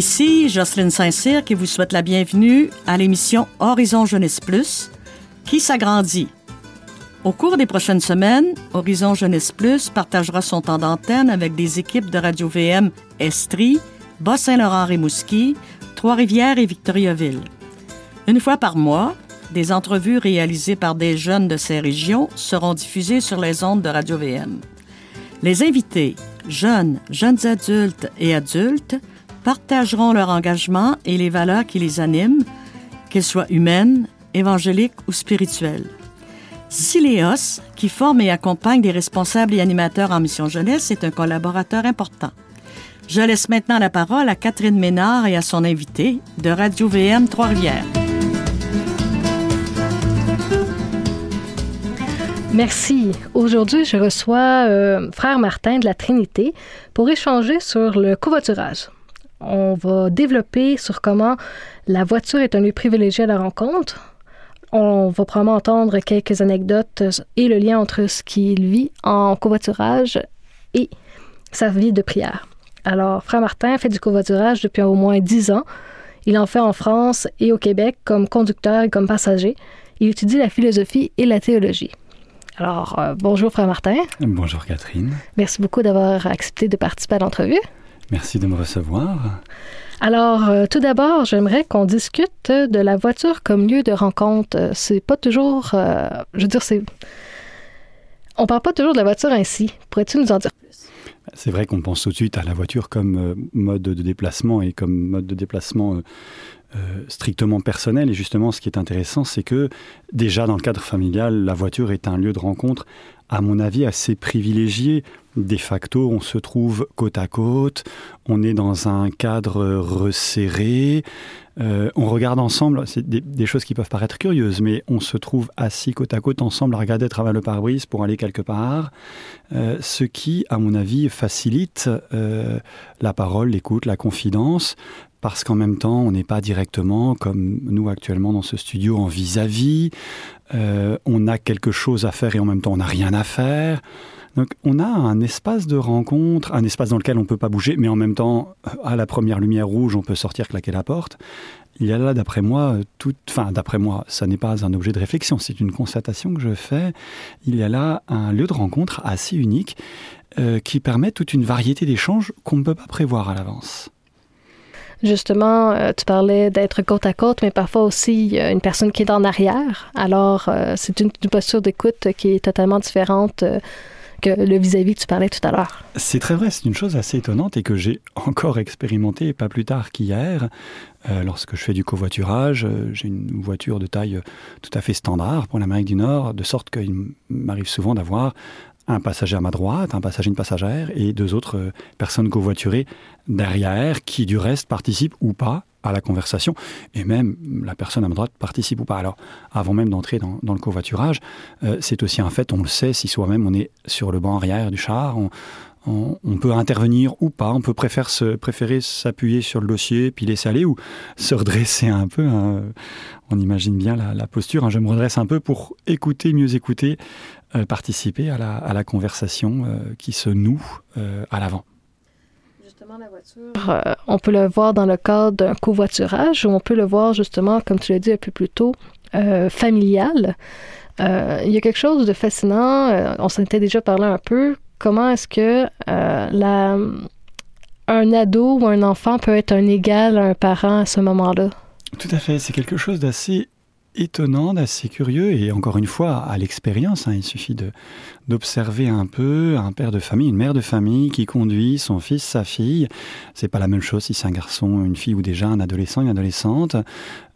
Ici Jocelyne Saint-Cyr qui vous souhaite la bienvenue à l'émission Horizon Jeunesse Plus qui s'agrandit. Au cours des prochaines semaines, Horizon Jeunesse Plus partagera son temps d'antenne avec des équipes de Radio-VM Estrie, Bas-Saint-Laurent-Rimouski, Trois-Rivières et Victoriaville. Une fois par mois, des entrevues réalisées par des jeunes de ces régions seront diffusées sur les ondes de Radio-VM. Les invités, jeunes, jeunes adultes et adultes, partageront leur engagement et les valeurs qui les animent, qu'elles soient humaines, évangéliques ou spirituelles. Siléos, qui forme et accompagne des responsables et animateurs en mission jeunesse, est un collaborateur important. Je laisse maintenant la parole à Catherine Ménard et à son invité de Radio VM Trois-Rivières. Merci. Aujourd'hui, je reçois euh, Frère Martin de la Trinité pour échanger sur le covoiturage. On va développer sur comment la voiture est un lieu privilégié à la rencontre, on va probablement entendre quelques anecdotes et le lien entre ce qu'il vit en covoiturage et sa vie de prière. Alors, Frère Martin fait du covoiturage depuis au moins dix ans. Il en fait en France et au Québec comme conducteur et comme passager. Il étudie la philosophie et la théologie. Alors, euh, bonjour Frère Martin. Bonjour Catherine. Merci beaucoup d'avoir accepté de participer à l'entrevue. Merci de me recevoir. Alors, euh, tout d'abord, j'aimerais qu'on discute de la voiture comme lieu de rencontre. Euh, c'est pas toujours. Euh, je veux dire, c'est. On parle pas toujours de la voiture ainsi. Pourrais-tu nous en dire plus? C'est vrai qu'on pense tout de suite à la voiture comme mode de déplacement et comme mode de déplacement strictement personnel. Et justement, ce qui est intéressant, c'est que déjà dans le cadre familial, la voiture est un lieu de rencontre, à mon avis, assez privilégié de facto, on se trouve côte à côte, on est dans un cadre resserré, euh, on regarde ensemble, c'est des, choses qui peuvent paraître curieuses, mais on se trouve assis côte à côte ensemble à regarder à travers le pare-brise pour aller quelque part, euh, ce qui, à mon avis, facilite euh, la parole, l'écoute, la confidence, parce qu'en même temps, on n'est pas directement, comme nous actuellement dans ce studio, en vis-à-vis, on a quelque chose à faire et en même temps, on n'a rien à faire. Donc on a un espace de rencontre, un espace dans lequel on ne peut pas bouger, mais en même temps, à la première lumière rouge, on peut sortir, claquer la porte. Il y a là, d'après moi, tout, enfin, d'après moi, ça n'est pas un objet de réflexion, c'est une constatation que je fais. Il y a là un lieu de rencontre assez unique euh, qui permet toute une variété d'échanges qu'on ne peut pas prévoir à l'avance. Justement, euh, tu parlais d'être côte à côte, mais parfois aussi une personne qui est en arrière. Alors, euh, c'est une, posture d'écoute qui est totalement différente que le vis-à-vis que tu parlais tout à l'heure. C'est très vrai, c'est une chose assez étonnante et que j'ai encore expérimenté pas plus tard qu'hier. Euh, lorsque je fais du covoiturage, euh, j'ai une voiture de taille tout à fait standard pour l'Amérique du Nord, de sorte qu'il m'arrive souvent d'avoir un passager à ma droite, un passager, une passagère et deux autres euh, personnes covoiturées derrière qui du reste participent ou pas à la conversation, et même la personne à ma droite participe ou pas. Alors, avant même d'entrer dans, le covoiturage, euh, c'est aussi un fait, on le sait, si soi-même on est sur le banc arrière du char, on, peut intervenir ou pas, on peut préférer s'appuyer sur le dossier, puis laisser aller, ou se redresser un peu. Hein. On imagine bien la, posture, hein. je me redresse un peu pour écouter, mieux écouter, euh, participer à la, conversation euh, qui se noue à l'avant la voiture, euh, on peut le voir dans le cadre d'un covoiturage ou on peut le voir justement, comme tu l'as dit un peu plus tôt, euh, familial. Euh, il y a quelque chose de fascinant, on s'était déjà parlé un peu, comment est-ce que la, un ado ou un enfant peut être un égal à un parent à ce moment-là? Tout à fait, c'est quelque chose d'assez étonnant, d'assez curieux, et encore une fois, à l'expérience, hein, il suffit d'observer un peu un père de famille, une mère de famille qui conduit son fils, sa fille. C'est pas la même chose si c'est un garçon, une fille ou déjà un adolescent, une adolescente,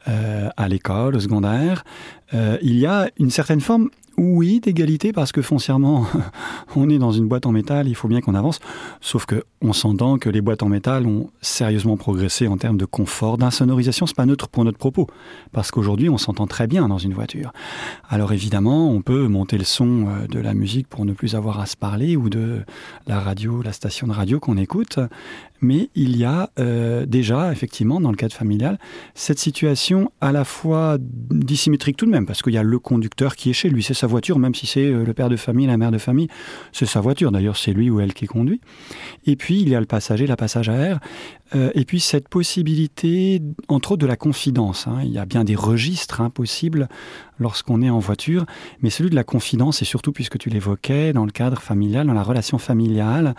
euh, à l'école, au secondaire. Euh, il y a une certaine forme oui, d'égalité, parce que foncièrement, on est dans une boîte en métal, il faut bien qu'on avance. Sauf que on s'entend que les boîtes en métal ont sérieusement progressé en termes de confort, d'insonorisation. C'est pas neutre pour notre propos, parce qu'aujourd'hui, on s'entend très bien dans une voiture. Alors évidemment, on peut monter le son euh, de la musique pour ne plus avoir à se parler, ou de la radio, la station de radio qu'on écoute. Mais il y a euh, déjà, effectivement, dans le cadre familial, cette situation à la fois dissymétrique tout de même, parce qu'il y a le conducteur qui est chez lui, c'est sa voiture, même si c'est le père de famille, la mère de famille, c'est sa voiture. D'ailleurs, c'est lui ou elle qui conduit. Et puis, il y a le passager, la passagère. et puis, cette possibilité, entre autres, de la confidence. Hein. Il y a bien des registres impossibles lorsqu'on est en voiture, mais celui de la confidence, et surtout puisque tu l'évoquais, dans le cadre familial, dans la relation familiale,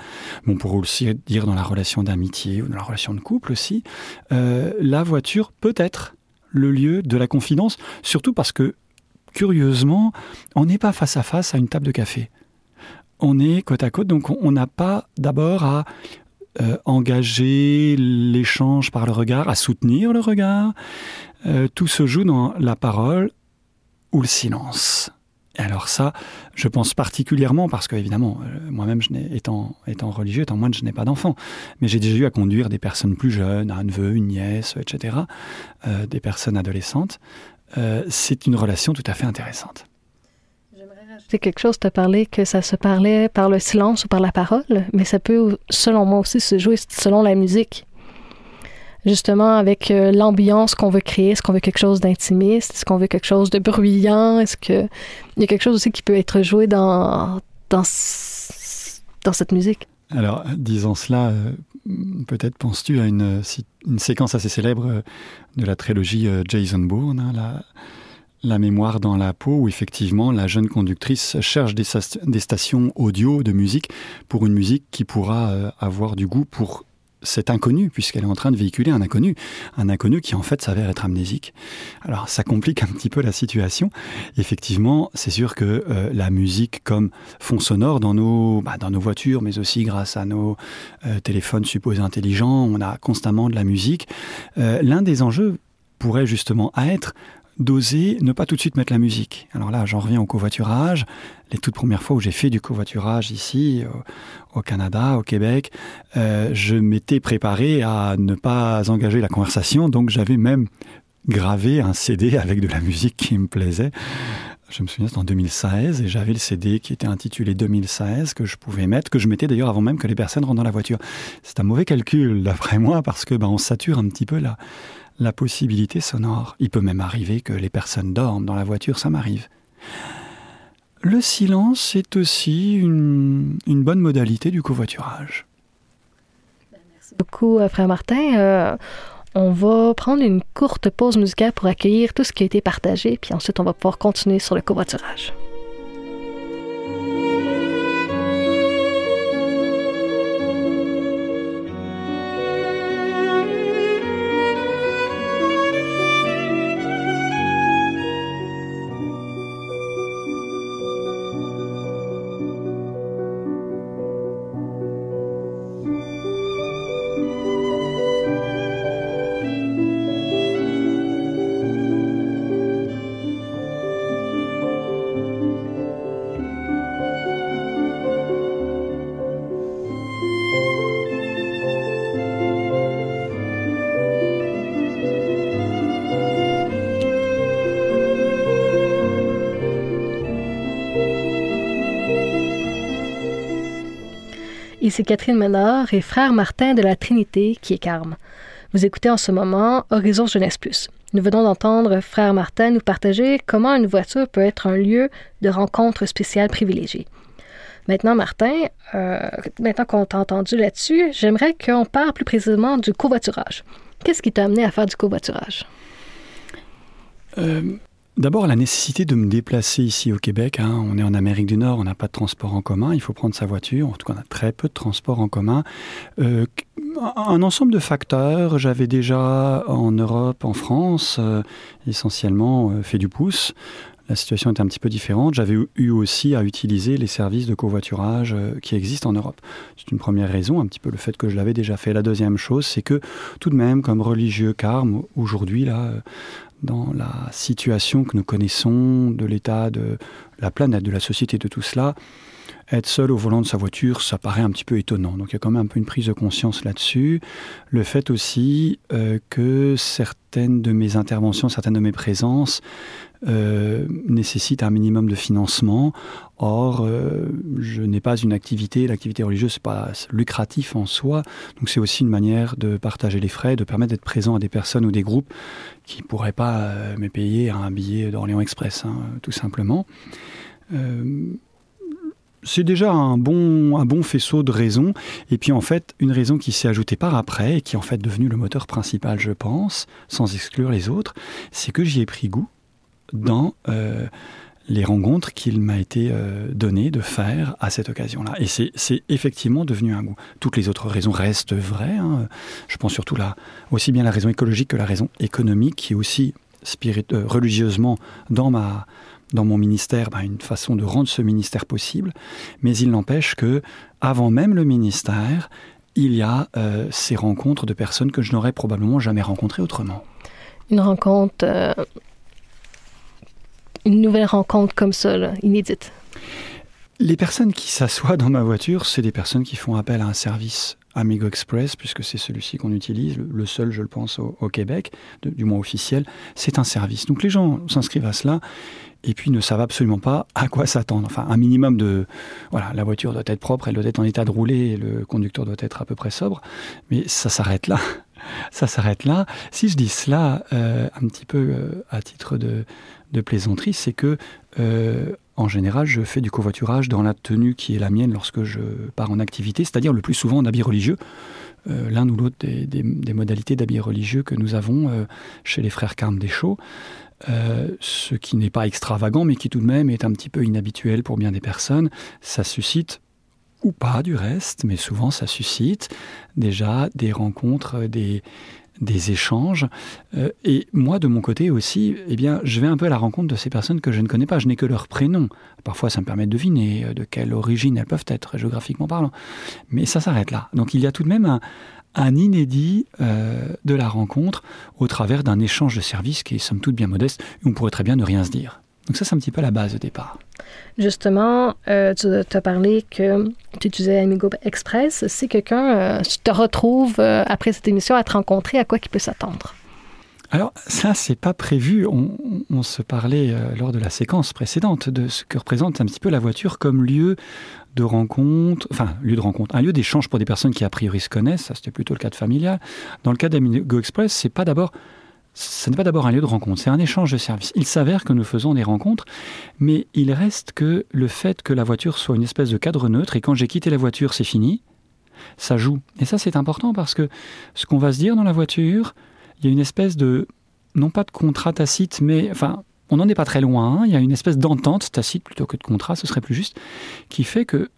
on pourrait aussi dire dans la relation ou dans la relation de couple aussi, euh, la voiture peut être le lieu de la confidence, surtout parce que, curieusement, on n'est pas face à face à une table de café. On est côte à côte, donc on n'a pas d'abord à euh, engager l'échange par le regard, à soutenir le regard. Euh, tout se joue dans la parole ou le silence. Alors ça, je pense particulièrement parce que évidemment, euh, moi-même, étant, étant religieux, étant moine, je n'ai pas d'enfant, mais j'ai déjà eu à conduire des personnes plus jeunes, un neveu, une nièce, etc., euh, des personnes adolescentes. Euh, c'est une relation tout à fait intéressante. Rajouter quelque chose. Tu as parlé que ça se parlait par le silence ou par la parole, mais ça peut, selon moi aussi, se jouer selon la musique justement avec euh, l'ambiance qu'on veut créer. Est-ce qu'on veut quelque chose d'intimiste? Est-ce qu'on veut quelque chose de bruyant? Est-ce qu'il y a quelque chose aussi qui peut être joué dans, dans, cette musique? Alors, disant cela, euh, peut-être penses-tu à une, une, séquence assez célèbre euh, de la trilogie Jason Bourne, hein, la, la, mémoire dans la peau, où effectivement la jeune conductrice cherche des, des stations audio de musique pour une musique qui pourra avoir du goût pour cet inconnu, puisqu'elle est en train de véhiculer un inconnu, un inconnu qui en fait s'avère être amnésique. Alors ça complique un petit peu la situation. Effectivement, c'est sûr que euh, la musique comme fond sonore dans nos, bah, dans nos voitures, mais aussi grâce à nos euh, téléphones supposés intelligents, on a constamment de la musique. Euh, l'un des enjeux pourrait justement être d'oser ne pas tout de suite mettre la musique. Alors là, j'en reviens au covoiturage. Les toutes premières fois où j'ai fait du covoiturage ici, au, Canada, au Québec, euh, je m'étais préparé à ne pas engager la conversation, donc j'avais même gravé un CD avec de la musique qui me plaisait. Je me souviens, c'était en 2016, et j'avais le CD qui était intitulé 2016, que je pouvais mettre, que je mettais d'ailleurs avant même que les personnes rentrent dans la voiture. C'est un mauvais calcul, d'après moi, parce que ben, on sature un petit peu la, la possibilité sonore. Il peut même arriver que les personnes dorment dans la voiture, ça m'arrive. Le silence est aussi une, bonne modalité du covoiturage. Merci beaucoup, euh, frère Martin. Euh, on va prendre une courte pause musicale pour accueillir tout ce qui a été partagé, puis ensuite on va pouvoir continuer sur le covoiturage. Ici Catherine Ménard et frère Martin de la Trinité qui est Carme. Vous écoutez en ce moment Horizon Jeunesse Plus. Nous venons d'entendre frère Martin nous partager comment une voiture peut être un lieu de rencontre spéciale privilégié. Maintenant, Martin, euh, maintenant qu'on t'a entendu là-dessus, j'aimerais qu'on parle plus précisément du covoiturage. Qu'est-ce qui t'a amené à faire du covoiturage? Euh, D'abord, la nécessité de me déplacer ici au Québec. Hein. On est en Amérique du Nord, on n'a pas de transport en commun, il faut prendre sa voiture. En tout cas, on a très peu de transport en commun. Euh, un ensemble de facteurs. J'avais déjà en Europe, en France, euh, essentiellement euh, fait du pouce. La situation était un petit peu différente. J'avais eu aussi à utiliser les services de covoiturage qui existent en Europe. C'est une première raison, un petit peu le fait que je l'avais déjà fait. La deuxième chose, c'est que tout de même, comme religieux carme, aujourd'hui, là, dans la situation que nous connaissons de l'état de la planète, de la société, de tout cela, être seul au volant de sa voiture, ça paraît un petit peu étonnant. Donc il y a quand même un peu une prise de conscience là-dessus. Le fait aussi euh, que certaines de mes interventions, certaines de mes présences euh, nécessitent un minimum de financement. Or, euh, je n'ai pas une activité, l'activité religieuse, n'est pas lucratif en soi. Donc c'est aussi une manière de partager les frais, de permettre d'être présent à des personnes ou des groupes qui ne pourraient pas me payer un billet d'Orléans Express, hein, tout simplement. C'est déjà un bon, faisceau de raisons. Et puis en fait, une raison qui s'est ajoutée par après et qui est en fait devenue le moteur principal, je pense, sans exclure les autres, c'est que j'y ai pris goût dans euh, les rencontres qu'il m'a été euh, donné de faire à cette occasion-là. Et c'est effectivement devenu un goût. Toutes les autres raisons restent vraies. Hein. Je pense surtout là, aussi bien la raison écologique que la raison économique, qui est aussi spirit euh, religieusement dans ma dans mon ministère bah, une façon de rendre ce ministère possible, mais il n'empêche que avant même le ministère, il y a euh, ces rencontres de personnes que je n'aurais probablement jamais rencontrées autrement. Une rencontre, euh, une nouvelle rencontre comme ça, inédite. Les personnes qui s'assoient dans ma voiture, c'est des personnes qui font appel à un service Amigo Express, puisque c'est celui-ci qu'on utilise, le seul, je le pense, au, Québec, du moins officiel. C'est un service. Donc les gens s'inscrivent à cela et puis ne savent absolument pas à quoi s'attendre. Enfin, un minimum de... Voilà, la voiture doit être propre, elle doit être en état de rouler, le conducteur doit être à peu près sobre, mais ça s'arrête là. ça s'arrête là. Si je dis cela euh, un petit peu euh, à titre de, plaisanterie, c'est que euh, en général, je fais du covoiturage dans la tenue qui est la mienne lorsque je pars en activité, c'est-à-dire le plus souvent en habit religieux. L'un ou l'autre des, modalités d'habit religieux que nous avons chez les frères Carmes des Chaux. Euh, ce qui n'est pas extravagant, mais qui tout de même est un petit peu inhabituel pour bien des personnes. Ça suscite, ou pas du reste, mais souvent ça suscite déjà des rencontres, des, des échanges. Euh, et moi, de mon côté aussi, eh bien, je vais un peu à la rencontre de ces personnes que je ne connais pas. Je n'ai que leur prénom. Parfois, ça me permet de deviner euh, de quelle origine elles peuvent être, géographiquement parlant. Mais ça s'arrête là. Donc, il y a tout de même un, inédit euh, de la rencontre au travers d'un échange de services qui est somme toute bien modeste on pourrait très bien ne rien se dire. Donc ça, c'est un petit peu la base au départ. Justement, euh, tu as parlé que tu utilisais Amigo Express. Si quelqu'un euh, te retrouve après cette émission à te rencontrer, à quoi il peut s'attendre? Alors ça, c'est pas prévu. On, se parlait lors de la séquence précédente de ce que représente un petit peu la voiture comme lieu de rencontre, enfin, lieu de rencontre, un lieu d'échange pour des personnes qui a priori se connaissent, ça c'était plutôt le cas de familial. Dans le cas d'Amigo Express, c'est pas d'abord ce n'est pas d'abord un lieu de rencontre, c'est un échange de services. Il s'avère que nous faisons des rencontres, mais il reste que le fait que la voiture soit une espèce de cadre neutre, et quand j'ai quitté la voiture, c'est fini, ça joue. Et ça, c'est important parce que ce qu'on va se dire dans la voiture, il y a une espèce de, non pas de contrat tacite, mais enfin, on n'en est pas très loin. Hein. Il y a une espèce d'entente tacite plutôt que de contrat, ce serait plus juste, qui fait que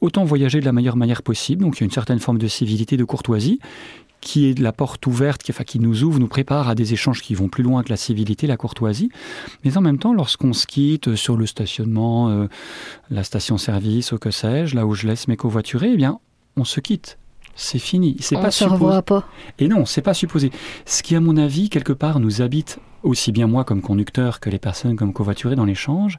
autant voyager de la meilleure manière possible. Donc il y a une certaine forme de civilité, de courtoisie, qui est la porte ouverte, qui, enfin, qui nous ouvre, nous prépare à des échanges qui vont plus loin que la civilité, la courtoisie. Mais en même temps, lorsqu'on se quitte sur le stationnement, euh, la station-service, ou que sais-je, là où je laisse mes covoiturés, eh bien, on se quitte c'est fini. C'est pas se revoit pas. Et non, c'est pas supposé. Ce qui, à mon avis, quelque part, nous habite aussi bien moi comme conducteur que les personnes comme covoiturés dans l'échange,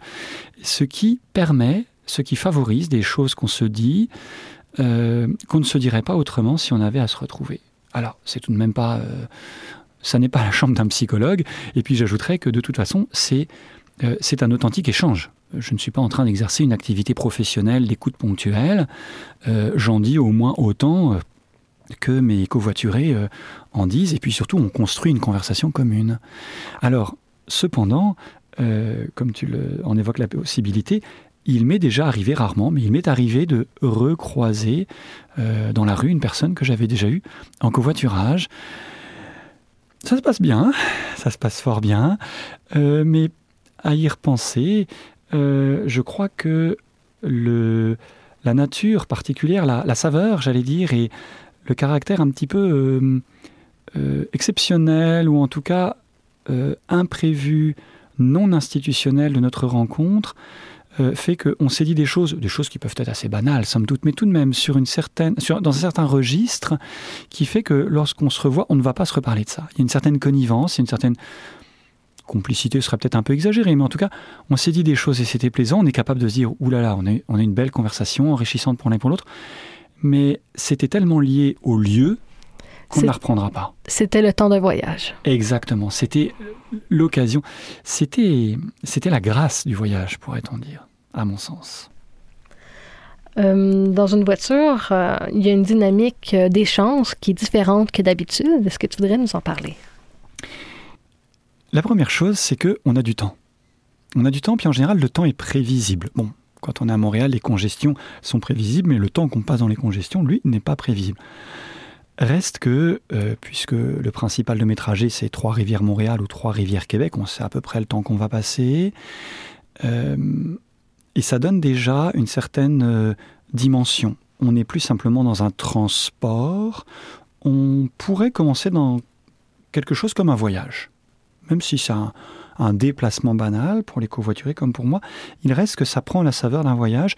ce qui permet, ce qui favorise des choses qu'on se dit, euh, qu'on ne se dirait pas autrement si on avait à se retrouver. Alors, c'est tout de même pas, euh, ça n'est pas la chambre d'un psychologue. Et puis, j'ajouterais que de toute façon, c'est euh, c'est un authentique échange. Je ne suis pas en train d'exercer une activité professionnelle d'écoute ponctuelle. J'en dis au moins autant que mes covoiturés euh, en disent, et puis surtout on construit une conversation commune. Alors, cependant, euh, comme tu en évoques la possibilité, il m'est déjà arrivé rarement, mais il m'est arrivé de recroiser euh, dans la rue une personne que j'avais déjà eue en covoiturage. Ça se passe bien, ça se passe fort bien, mais à y repenser, je crois que le, la nature particulière, la, saveur, j'allais dire, et le caractère un petit peu euh, euh, exceptionnel ou en tout cas euh, imprévu, non institutionnel de notre rencontre fait qu'on s'est dit des choses, des choses qui peuvent être assez banales, somme toute, mais tout de même sur une certaine, dans un certain registre qui fait que lorsqu'on se revoit, on ne va pas se reparler de ça. Il y a une certaine connivence, une certaine complicité serait peut-être un peu exagérée, mais en tout cas, on s'est dit des choses et c'était plaisant. On est capable de se dire, oulala, on a une belle conversation enrichissante pour l'un et pour l'autre mais c'était tellement lié au lieu qu'on ne la reprendra pas. C'était le temps d'un voyage. Exactement, c'était l'occasion, c'était, la grâce du voyage, pourrait-on dire, à mon sens. Euh, dans une voiture, euh, il y a une dynamique euh, d'échange qui est différente que d'habitude. Est-ce que tu voudrais nous en parler? La première chose, c'est qu'on a du temps. on a du temps, puis en général, le temps est prévisible. Bon, quand on est à Montréal, les congestions sont prévisibles, mais le temps qu'on passe dans les congestions, lui, n'est pas prévisible. Reste que, euh, puisque le principal de mes trajets, c'est Trois-Rivières-Montréal ou Trois-Rivières-Québec, on sait à peu près le temps qu'on va passer. Euh, et ça donne déjà une certaine euh, dimension. On n'est plus simplement dans un transport, on pourrait commencer dans quelque chose comme un voyage. Même si c'est un, un déplacement banal pour les covoiturés comme pour moi, il reste que ça prend la saveur d'un voyage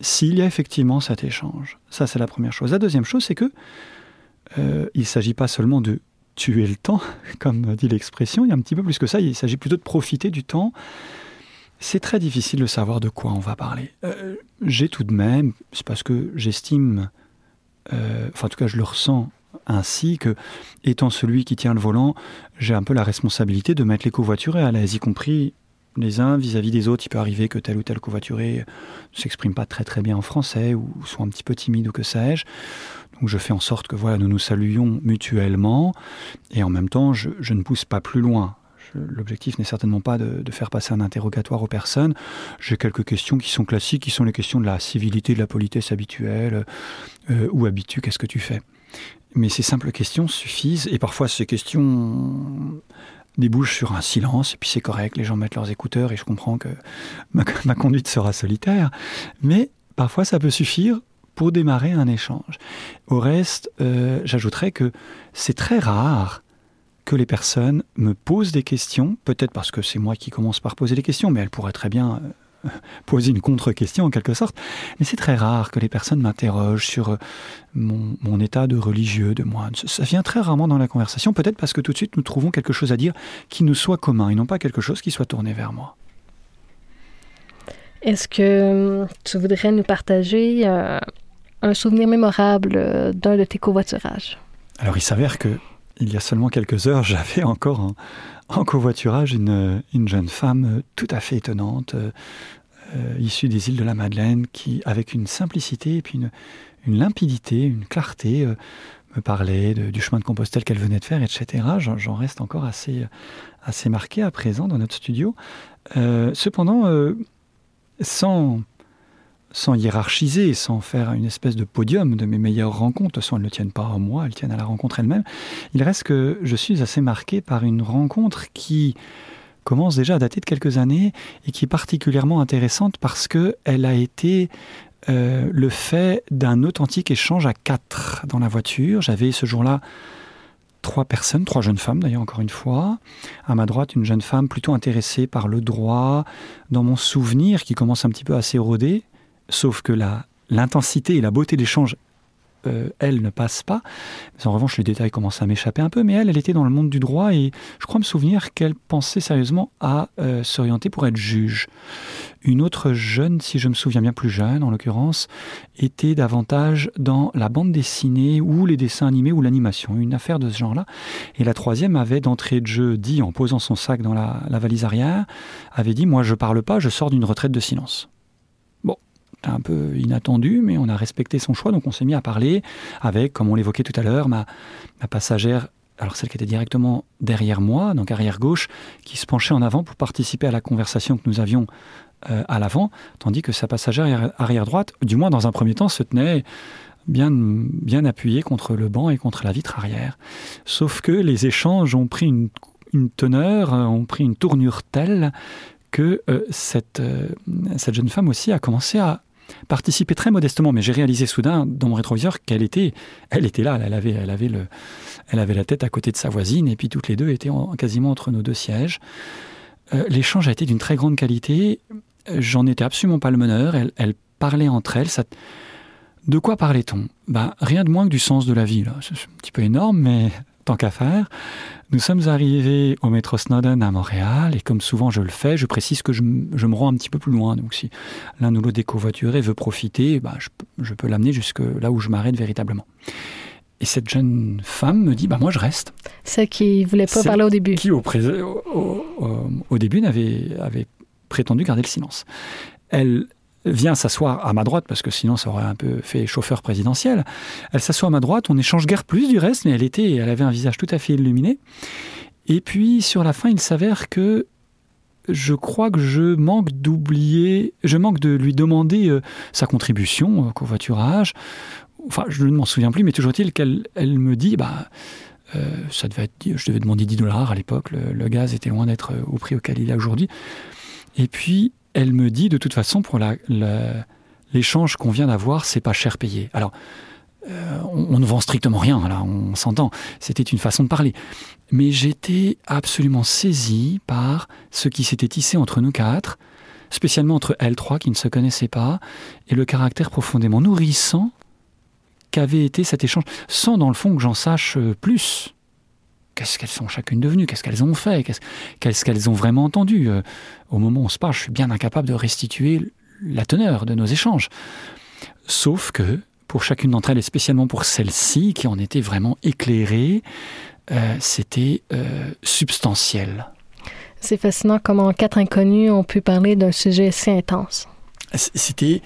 s'il y a effectivement cet échange. Ça, c'est la première chose. La deuxième chose, c'est que euh, il ne s'agit pas seulement de tuer le temps, comme dit l'expression, il y a un petit peu plus que ça, il s'agit plutôt de profiter du temps. C'est très difficile de savoir de quoi on va parler. Euh, j'ai tout de même, c'est parce que j'estime, euh, enfin en tout cas je le ressens ainsi que, étant celui qui tient le volant, j'ai un peu la responsabilité de mettre les covoiturés à l'aise, y compris les uns vis-à-vis des autres. Il peut arriver que tel ou tel covoituré ne s'exprime pas très très bien en français ou soit un petit peu timide ou que sais-je. Donc je fais en sorte que voilà, nous nous saluions mutuellement et en même temps, je, ne pousse pas plus loin. L'objectif n'est certainement pas de, faire passer un interrogatoire aux personnes. J'ai quelques questions qui sont classiques, qui sont les questions de la civilité, de la politesse habituelle. Euh, où habites-tu Qu'est-ce que tu fais? Mais ces simples questions suffisent, et parfois ces questions débouchent sur un silence, et puis c'est correct, les gens mettent leurs écouteurs, et je comprends que ma conduite sera solitaire. Mais parfois ça peut suffire pour démarrer un échange. Au reste, euh, j'ajouterais que c'est très rare que les personnes me posent des questions, peut-être parce que c'est moi qui commence par poser les questions, mais elles pourraient très bien euh, poser une contre-question en quelque sorte. Mais c'est très rare que les personnes m'interrogent sur euh, mon, état de religieux, de moine. Ça vient très rarement dans la conversation, peut-être parce que tout de suite nous trouvons quelque chose à dire qui nous soit commun et non pas quelque chose qui soit tourné vers moi. Est-ce que hum, tu voudrais nous partager un souvenir mémorable euh, d'un de tes covoiturages Alors il s'avère que il y a seulement quelques heures, j'avais encore en, covoiturage une, une, jeune femme euh, tout à fait étonnante, euh, issue des îles de la Madeleine, qui, avec une simplicité et puis une, une limpidité, une clarté, me parlait du chemin de Compostelle qu'elle venait de faire, etc. J'en reste encore assez, assez marqué à présent dans notre studio. cependant, sans sans hiérarchiser, sans faire une espèce de podium de mes meilleures rencontres, sans elles ne tiennent pas à moi, elles tiennent à la rencontre elle-même, il reste que je suis assez marqué par une rencontre qui commence déjà à dater de quelques années et qui est particulièrement intéressante parce qu'elle a été euh, le fait d'un authentique échange à quatre dans la voiture. J'avais ce jour-là trois personnes, trois jeunes femmes d'ailleurs encore une fois. À ma droite, une jeune femme plutôt intéressée par le droit, dans mon souvenir qui commence un petit peu à s'éroder, Sauf que l'intensité et la beauté d'échange, euh, elle, ne passe pas. en revanche, les détails commencent à m'échapper un peu. Mais elle, elle était dans le monde du droit et je crois me souvenir qu'elle pensait sérieusement à euh, s'orienter pour être juge. Une autre jeune, si je me souviens bien plus jeune en l'occurrence, était davantage dans la bande dessinée ou les dessins animés ou l'animation, une affaire de ce genre-là. Et la troisième avait d'entrée de jeu dit, en posant son sac dans la, la valise arrière, avait dit, moi je parle pas, je sors d'une retraite de silence un peu inattendu, mais on a respecté son choix, donc on s'est mis à parler avec, comme on l'évoquait tout à l'heure, ma, passagère, alors celle qui était directement derrière moi, donc arrière gauche, qui se penchait en avant pour participer à la conversation que nous avions euh, à l'avant, tandis que sa passagère arrière droite, du moins dans un premier temps, se tenait bien, bien appuyée contre le banc et contre la vitre arrière. Sauf que les échanges ont pris une, teneur, ont pris une tournure telle que euh, cette, euh, cette jeune femme aussi a commencé à participer très modestement, mais j'ai réalisé soudain dans mon rétroviseur qu'elle était, elle était là, elle avait, elle avait le, elle avait la tête à côté de sa voisine, et puis toutes les deux étaient quasiment entre nos deux sièges. Euh, l'échange a été d'une très grande qualité. J'en étais absolument pas le meneur. Elle parlaient entre elles. Ça... De quoi parlait-on? Ben, Rien de moins que du sens de la vie. C'est un petit peu énorme, mais tant qu'à faire. Nous sommes arrivés au métro Snowden à Montréal et comme souvent je le fais, je précise que je, me rends un petit peu plus loin. Donc si l'un ou l'autre des covoiturés veut profiter, bah, je, peux l'amener jusque là où je m'arrête véritablement. Et cette jeune femme me dit, bah moi je reste. Celle qui voulait pas parler au début. Qui au, au début n'avait avait prétendu garder le silence. Elle vient s'asseoir à ma droite, parce que sinon ça aurait un peu fait chauffeur présidentiel. Elle s'assoit à ma droite, on échange guère plus du reste, mais elle était, elle avait un visage tout à fait illuminé. Et puis sur la fin, il s'avère que je crois que je manque d'oublier, je manque de lui demander euh, sa contribution au covoiturage. Enfin, je ne m'en souviens plus, mais toujours est-il qu'elle elle me dit, bah, ça devait être, je devais demander 10 dollars à l'époque, le, gaz était loin d'être au prix auquel il est aujourd'hui. Et puis, elle me dit, de toute façon, pour l'échange qu'on vient d'avoir, c'est pas cher payé. Alors, euh, on, ne vend strictement rien, là, on s'entend. C'était une façon de parler. Mais j'étais absolument saisi par ce qui s'était tissé entre nous quatre, spécialement entre elles trois qui ne se connaissaient pas, et le caractère profondément nourrissant qu'avait été cet échange, sans dans le fond que j'en sache euh, plus. Qu'est-ce qu'elles sont chacune devenues Qu'est-ce qu'elles ont fait Qu'est-ce qu'elles ont vraiment entendu euh, Au moment où on se parle, je suis bien incapable de restituer la teneur de nos échanges. Sauf que pour chacune d'entre elles, et spécialement pour celle-ci, qui en était vraiment éclairée, euh, c'était euh, substantiel. C'est fascinant comment quatre inconnus ont pu parler d'un sujet si intense. C'était,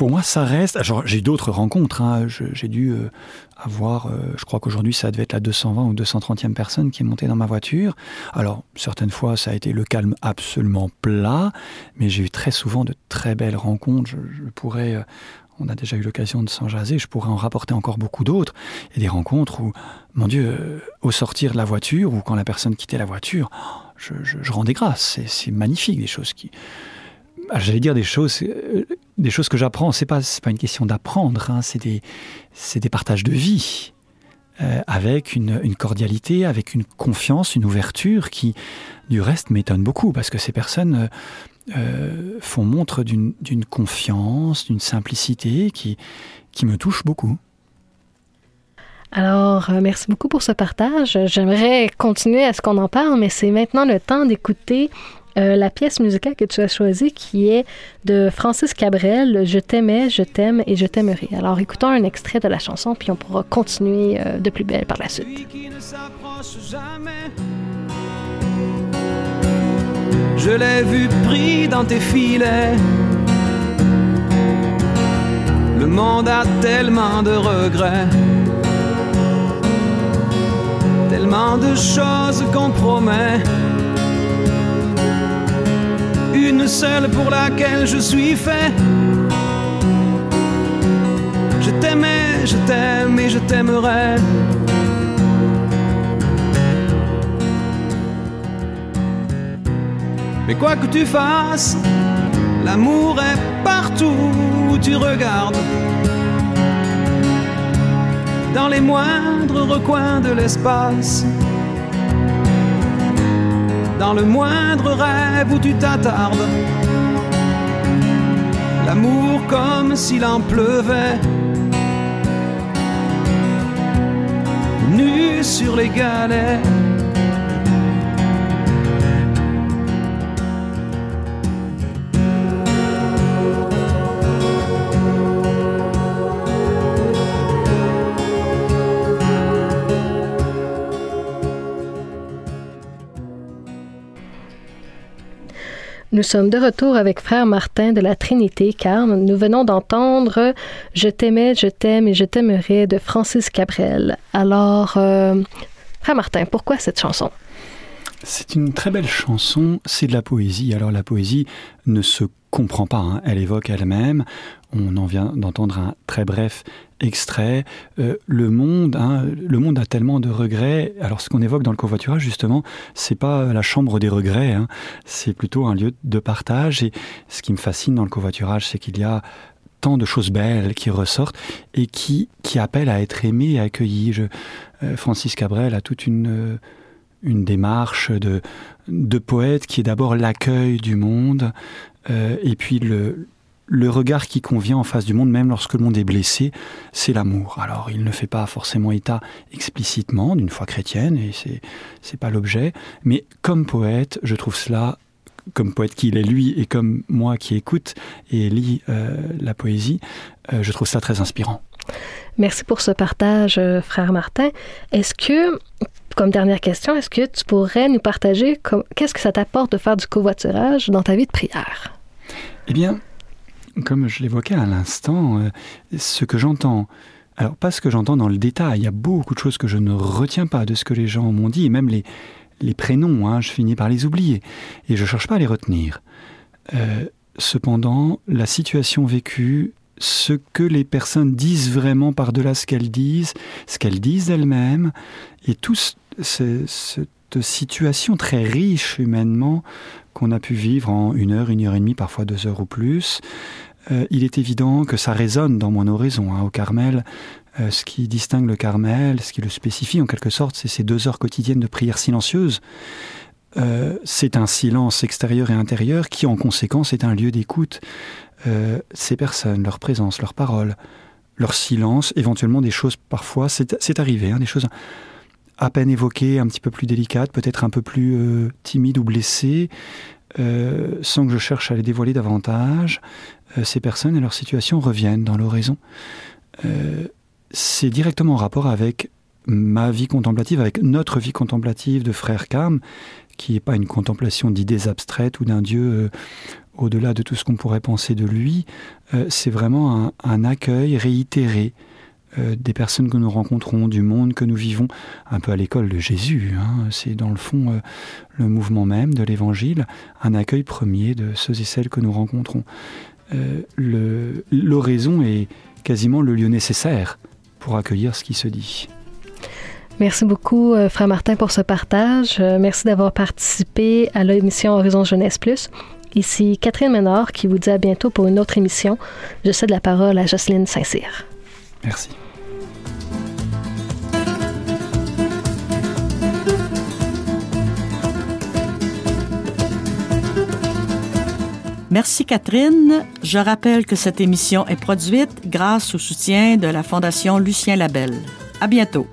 pour moi, ça reste. J'ai eu d'autres rencontres. Hein. J'ai dû euh, avoir, je crois qu'aujourd'hui, ça devait être la 220 ou 230e personne qui est montée dans ma voiture. Alors, certaines fois, ça a été le calme absolument plat, mais j'ai eu très souvent de très belles rencontres. je pourrais on a déjà eu l'occasion de s'en jaser, je pourrais en rapporter encore beaucoup d'autres, et des rencontres où, mon Dieu, euh, au sortir de la voiture, ou quand la personne quittait la voiture, je, rendais grâce, c'est magnifique, des choses qui... Ah, j'allais dire des choses, euh, des choses que j'apprends, c'est pas, pas une question d'apprendre, hein, c'est des, des partages de vie, euh, avec une, cordialité, avec une confiance, une ouverture qui, du reste, m'étonne beaucoup, parce que ces personnes euh, font montre d'une confiance, d'une simplicité qui, qui me touche beaucoup. Alors, merci beaucoup pour ce partage. J'aimerais continuer à ce qu'on en parle, mais c'est maintenant le temps d'écouter euh, la pièce musicale que tu as choisie, qui est de Francis Cabrel, Je t'aimais, je t'aime et je t'aimerai. Alors, écoutons un extrait de la chanson, puis on pourra continuer de plus belle par la suite. je l'ai vu pris dans tes filets. Le monde a tellement de regrets, tellement de choses qu'on promet. Une seule pour laquelle je suis fait. Je t'aimais, je t'aime et je t'aimerai. Mais quoi que tu fasses, l'amour est partout où tu regardes. Dans les moindres recoins de l'espace. Dans le moindre rêve où tu t'attardes. L'amour comme s'il en pleuvait. Nu sur les galets Nous sommes de retour avec frère Martin de la Trinité, car nous venons d'entendre Je t'aimais, je t'aime et je t'aimerai de Francis Cabrel. Alors, euh, frère Martin, pourquoi cette chanson? C'est une très belle chanson, c'est de la poésie. Alors la poésie ne se comprend pas, hein. elle évoque elle-même. On en vient d'entendre un très bref extrait. Euh, le monde, hein, le monde a tellement de regrets. Alors, ce qu'on évoque dans le covoiturage, justement, c'est pas la chambre des regrets. Hein. c'est plutôt un lieu de partage. Et ce qui me fascine dans le covoiturage, c'est qu'il y a tant de choses belles qui ressortent et qui, qui appellent à être aimées et accueillies. Je, euh, Francis Cabrel a toute une, euh, une démarche de, poète qui est d'abord l'accueil du monde et puis le, regard qui convient en face du monde, même lorsque le monde est blessé, c'est l'amour. Alors, il ne fait pas forcément état explicitement d'une foi chrétienne, et c'est, c'est pas l'objet, mais comme poète, je trouve cela, comme poète qu'il est lui, et comme moi qui écoute et lis euh, la poésie, euh, je trouve ça très inspirant. Merci pour ce partage, euh, frère Martin. Est-ce que, comme dernière question, est-ce que tu pourrais nous partager qu'est-ce que ça t'apporte de faire du covoiturage dans ta vie de prière? Eh bien, comme je l'évoquais à l'instant, euh, ce que j'entends, alors pas ce que j'entends dans le détail, il y a beaucoup de choses que je ne retiens pas de ce que les gens m'ont dit, et même les, prénoms, hein, je finis par les oublier. Et je ne cherche pas à les retenir. Euh, cependant, la situation vécue, ce que les personnes disent vraiment par-delà ce qu'elles disent, ce qu'elles disent elles-mêmes, et tout cette situation très riche humainement qu'on a pu vivre en une heure, une heure et demie, parfois deux heures ou plus, euh, il est évident que ça résonne dans mon horizon. Hein, au Carmel, euh, ce qui distingue le Carmel, ce qui le spécifie en quelque sorte, c'est ces deux heures quotidiennes de prière silencieuse. Euh, c'est un silence extérieur et intérieur qui, en conséquence, est un lieu d'écoute. Ces personnes, leur présence, leurs paroles, leur silence, éventuellement des choses parfois, c'est arrivé, hein, des choses à peine évoquées, un petit peu plus délicates, peut-être un peu plus timides ou blessées, sans que je cherche à les dévoiler davantage, euh, ces personnes et leur situation reviennent dans l'oraison. Euh, c'est directement en rapport avec ma vie contemplative, avec notre vie contemplative de frère Carme, qui n'est pas une contemplation d'idées abstraites ou d'un Dieu euh, au-delà de tout ce qu'on pourrait penser de lui. c'est vraiment un, accueil réitéré des personnes que nous rencontrons, du monde que nous vivons, un peu à l'école de Jésus. Hein. C'est dans le fond le mouvement même de l'Évangile, un accueil premier de ceux et celles que nous rencontrons. Euh, l'oraison est quasiment le lieu nécessaire pour accueillir ce qui se dit. Merci beaucoup, euh, Frère Martin, pour ce partage. Euh, merci d'avoir participé à l'émission Horizon Jeunesse Plus. Ici Catherine Ménard qui vous dit à bientôt pour une autre émission. Je cède la parole à Jocelyne Saint-Cyr. Merci. Merci Catherine. Je rappelle que cette émission est produite grâce au soutien de la Fondation Lucien Labelle. À bientôt.